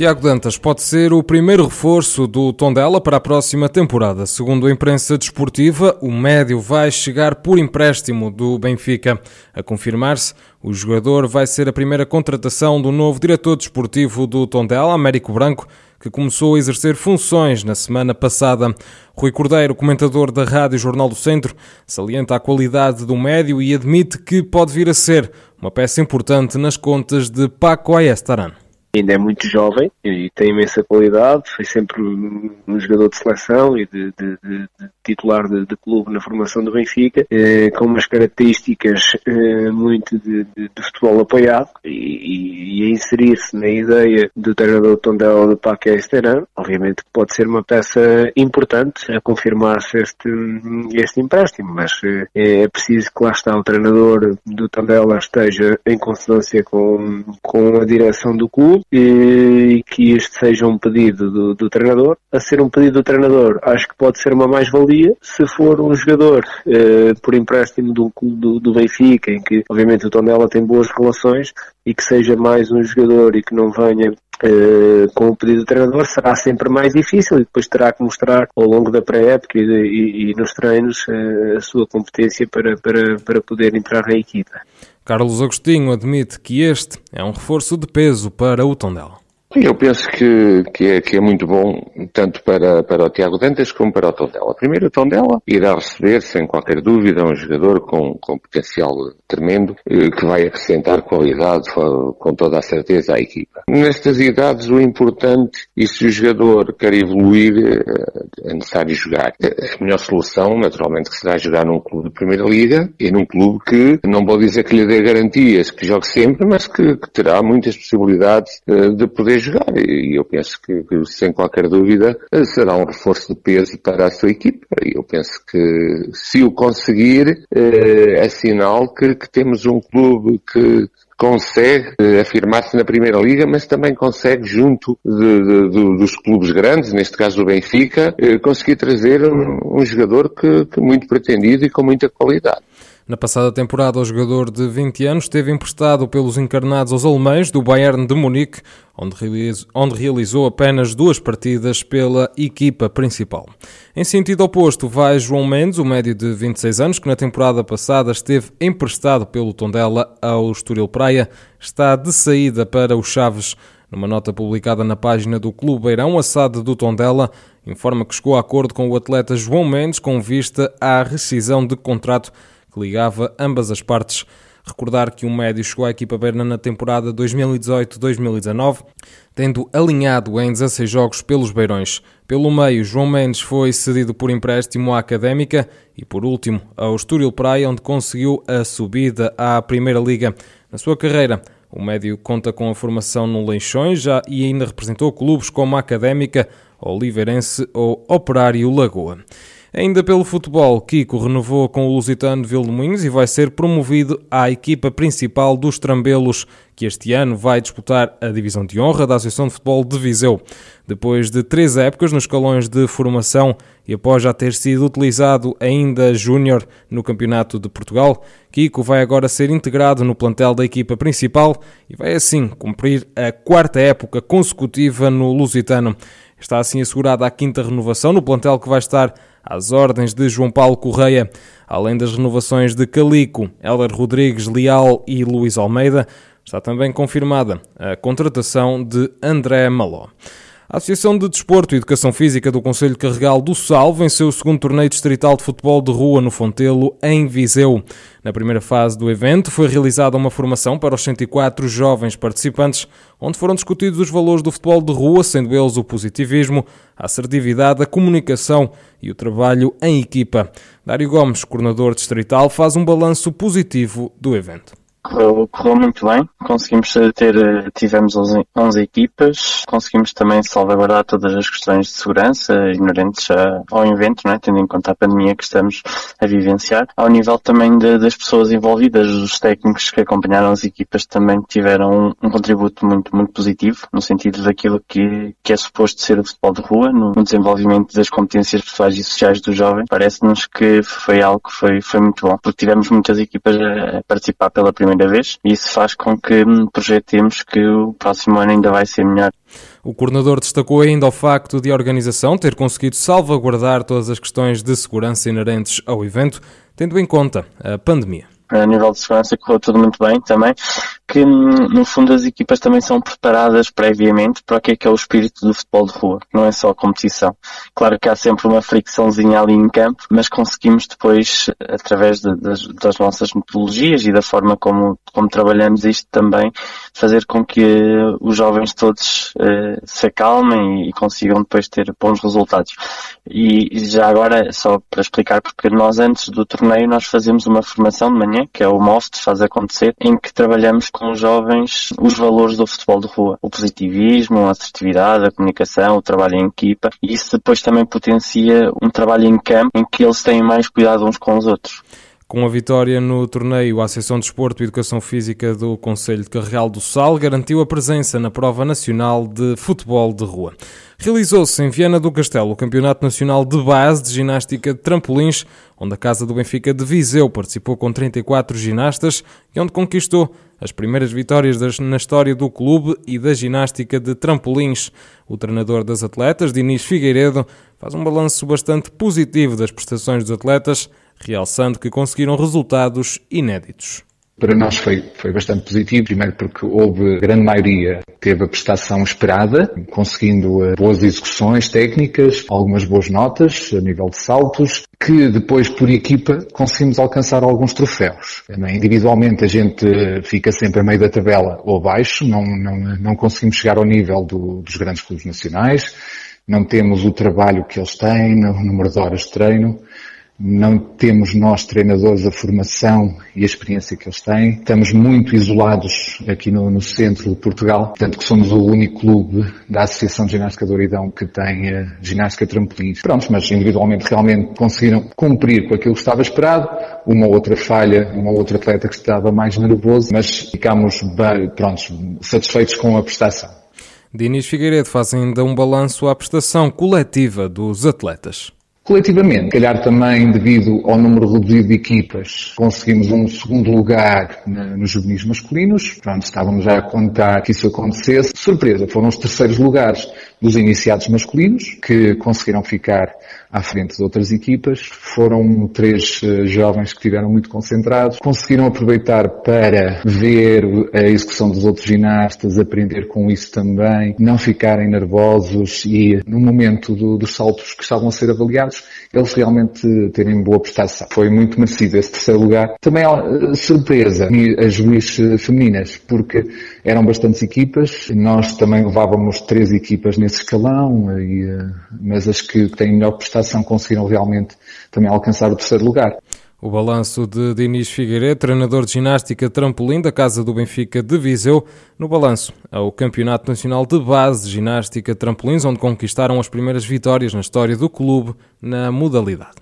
Tiago Dantas pode ser o primeiro reforço do Tondela para a próxima temporada. Segundo a imprensa desportiva, o médio vai chegar por empréstimo do Benfica. A confirmar-se, o jogador vai ser a primeira contratação do novo diretor desportivo do Tondela, Américo Branco, que começou a exercer funções na semana passada. Rui Cordeiro, comentador da Rádio Jornal do Centro, salienta a qualidade do médio e admite que pode vir a ser uma peça importante nas contas de Paco Ayestaran ainda é muito jovem e tem imensa qualidade, foi sempre um jogador de seleção e de, de, de, de titular de, clube na formação do Benfica, eh, com umas características eh, muito de, futebol apoiado. E, e a inserir-se na ideia do treinador Tondela de Paque Esteran, obviamente pode ser uma peça importante a confirmar-se este, este empréstimo, mas eh, é preciso que lá está o treinador do Tondela esteja em consonância com, com a direção do clube e que este seja um pedido do, do, treinador. A ser um pedido do treinador, acho que pode ser uma mais-valia se for um jogador eh, por empréstimo do, do, do, Benfica, em que obviamente o Tondela tem boas relações e que seja mais um jogador e que não venha Uh, com o pedido do treinador será sempre mais difícil e depois terá que mostrar ao longo da pré-época e, e, e, nos treinos uh, a sua competência para, para, para poder entrar na equipa. Carlos Agostinho admite que este é um reforço de peso para o Tondela. Eu penso que, que, é, que é muito bom, tanto para, para o Tiago Dantas como para o Tondela. Primeiro, o Tondela irá receber, sem qualquer dúvida, um jogador com, com potencial tremendo, eh, que vai acrescentar qualidade com toda a certeza à equipa. Nestas idades, o importante, e se o jogador quer evoluir, eh, é necessário jogar. A melhor solução, naturalmente, será jogar num clube de Primeira Liga e num clube que, não vou dizer que lhe dê garantias que jogue sempre, mas que, que terá muitas possibilidades eh, de poder jogar. E eu penso que, sem qualquer dúvida, será um reforço de peso para a sua equipa. E eu penso que se o conseguir, é sinal que, que temos um clube que consegue eh, afirmar-se na Primeira Liga, mas também consegue, junto de, de, de, dos clubes grandes, neste caso o Benfica, eh, conseguir trazer um, um jogador que, que muito pretendido e com muita qualidade. Na passada temporada, o jogador de 20 anos esteve emprestado pelos encarnados aos alemães do Bayern de Munique, onde realizou, apenas duas partidas pela equipa principal. Em sentido oposto, vai João Mendes, o médio de 26 anos, que na temporada passada esteve emprestado pelo Tondela ao Estoril Praia, está de saída para os Chaves. Numa nota publicada na página do Clube Beirão, a SAD do Tondela informa que chegou a acordo com o atleta João Mendes com vista à rescisão de contrato que ligava ambas as partes. Recordar que o médio chegou à equipa Berna na temporada 2018-2019, tendo alinhado em 16 jogos pelos Beirões. Pelo meio, João Mendes foi cedido por empréstimo à Académica e, por último, ao Estoril Praia, onde conseguiu a subida à Primeira Liga. Na sua carreira, o médio conta com a formação no Leixões já e ainda representou clubes como a Académica, Oliveirense ou Operário Lagoa. Ainda pelo futebol, Kiko renovou com o Lusitano Vilmoinhos e vai ser promovido à equipa principal dos Trambelos, que este ano vai disputar a divisão de honra da Associação de Futebol de Viseu. Depois de três épocas nos escalões de formação e após já ter sido utilizado ainda júnior no Campeonato de Portugal, Kiko vai agora ser integrado no plantel da equipa principal e vai assim cumprir a quarta época consecutiva no Lusitano. Está assim assegurada a quinta renovação no plantel que vai estar às ordens de João Paulo Correia, além das renovações de Calico, Heller Rodrigues Leal e Luís Almeida, está também confirmada a contratação de André Maló. A Associação de Desporto e Educação Física do Conselho Carregal do Sal venceu o segundo torneio distrital de futebol de rua no Fontelo, em Viseu. Na primeira fase do evento foi realizada uma formação para os 104 jovens participantes, onde foram discutidos os valores do futebol de rua, sendo eles o positivismo, a assertividade, a comunicação e o trabalho em equipa. Dário Gomes, coordenador distrital, faz um balanço positivo do evento. Correu, correu, muito bem, conseguimos ter, tivemos 11, 11 equipas, conseguimos também salvaguardar todas as questões de segurança inerentes ao evento, é? tendo em conta a pandemia que estamos a vivenciar. Ao nível também de, das pessoas envolvidas, os técnicos que acompanharam as equipas também tiveram um, um, contributo muito, muito positivo, no sentido daquilo que, que é suposto ser o futebol de rua, no, no desenvolvimento das competências pessoais e sociais do jovem. Parece-nos que foi algo que foi, foi muito bom, porque tivemos muitas equipas a participar pela primeira primeira vez e isso faz com que projetemos que o próximo ano ainda vai ser melhor. O coordenador destacou ainda o facto de a organização ter conseguido salvaguardar todas as questões de segurança inerentes ao evento, tendo em conta a pandemia a nível de segurança correu tudo muito bem também, que no fundo as equipas também são preparadas previamente para o que é que é o espírito do futebol de rua, não é só a competição. Claro que há sempre uma fricçãozinha ali em campo, mas conseguimos depois, através de, das, das, nossas metodologias e da forma como, como trabalhamos isto também, fazer com que os jovens todos uh, se acalmem e consigam depois ter bons resultados. E já agora, só para explicar, porque nós antes do torneio nós fazemos uma formação de manhã que é o MOST, faz acontecer, em que trabalhamos com os jovens os valores do futebol de rua. O positivismo, a assertividade, a comunicação, o trabalho em equipa. E isso depois também potencia um trabalho em campo em que eles têm mais cuidado uns com os outros. Com a vitória no torneio, a Associação de Desporto e Educação Física do Conselho de Carregal do Sal garantiu a presença na Prova Nacional de Futebol de Rua. Realizou-se em Viana do Castelo o Campeonato Nacional de Base de Ginástica de Trampolins, onde a Casa do Benfica de Viseu participou com 34 ginastas e onde conquistou as primeiras vitórias na história do clube e da ginástica de trampolins. O treinador das atletas, Diniz Figueiredo, faz um balanço bastante positivo das prestações dos atletas realçando que conseguiram resultados inéditos. Para nós foi, foi bastante positivo, primeiro porque houve, grande maioria teve a prestação esperada, conseguindo eh, boas execuções técnicas, algumas boas notas a nível de saltos, que depois por equipa conseguimos alcançar alguns troféus. Individualmente a gente fica sempre a meio da tabela ou abaixo, não, não, não conseguimos chegar ao nível do, dos grandes clubes nacionais, não temos o trabalho que eles têm, o número de horas de treino, não temos nós treinadores a formação e a experiência que eles têm. Estamos muito isolados aqui no, no centro de Portugal, tanto que somos o único clube da Associação de Ginástica do Oridão que tem a eh, ginástica trampolins. Prontos, mas individualmente realmente conseguiram cumprir com aquilo que estava esperado. Uma outra falha, uma outra atleta que estava mais nervoso, mas ficámos prontos, satisfeitos com a prestação. Dinis Figueiredo faz ainda um balanço à prestação coletiva dos atletas. Coletivamente, calhar também devido ao número reduzido de equipas, conseguimos um segundo lugar nos juvenis masculinos. Pronto, estávamos já a contar que isso acontecesse. Surpresa, foram os terceiros lugares dos iniciados masculinos, que conseguiram ficar à frente de outras equipas. Foram três uh, jovens que estiveram muito concentrados, conseguiram aproveitar para ver a execução dos outros ginastas, aprender com isso também, não ficarem nervosos e no momento do, dos saltos que estavam a ser avaliados, eles realmente terem boa prestação. Foi muito merecido esse terceiro lugar. Também uh, surpresa as juízes femininas, porque eram bastantes equipas, nós também levávamos três equipas nesse escalão, e, uh, mas as que têm melhor prestação conseguiram realmente também alcançar o terceiro lugar. O balanço de Diniz Figueiredo, treinador de ginástica trampolim da Casa do Benfica de Viseu, no balanço ao Campeonato Nacional de Base de Ginástica Trampolins, onde conquistaram as primeiras vitórias na história do clube na modalidade.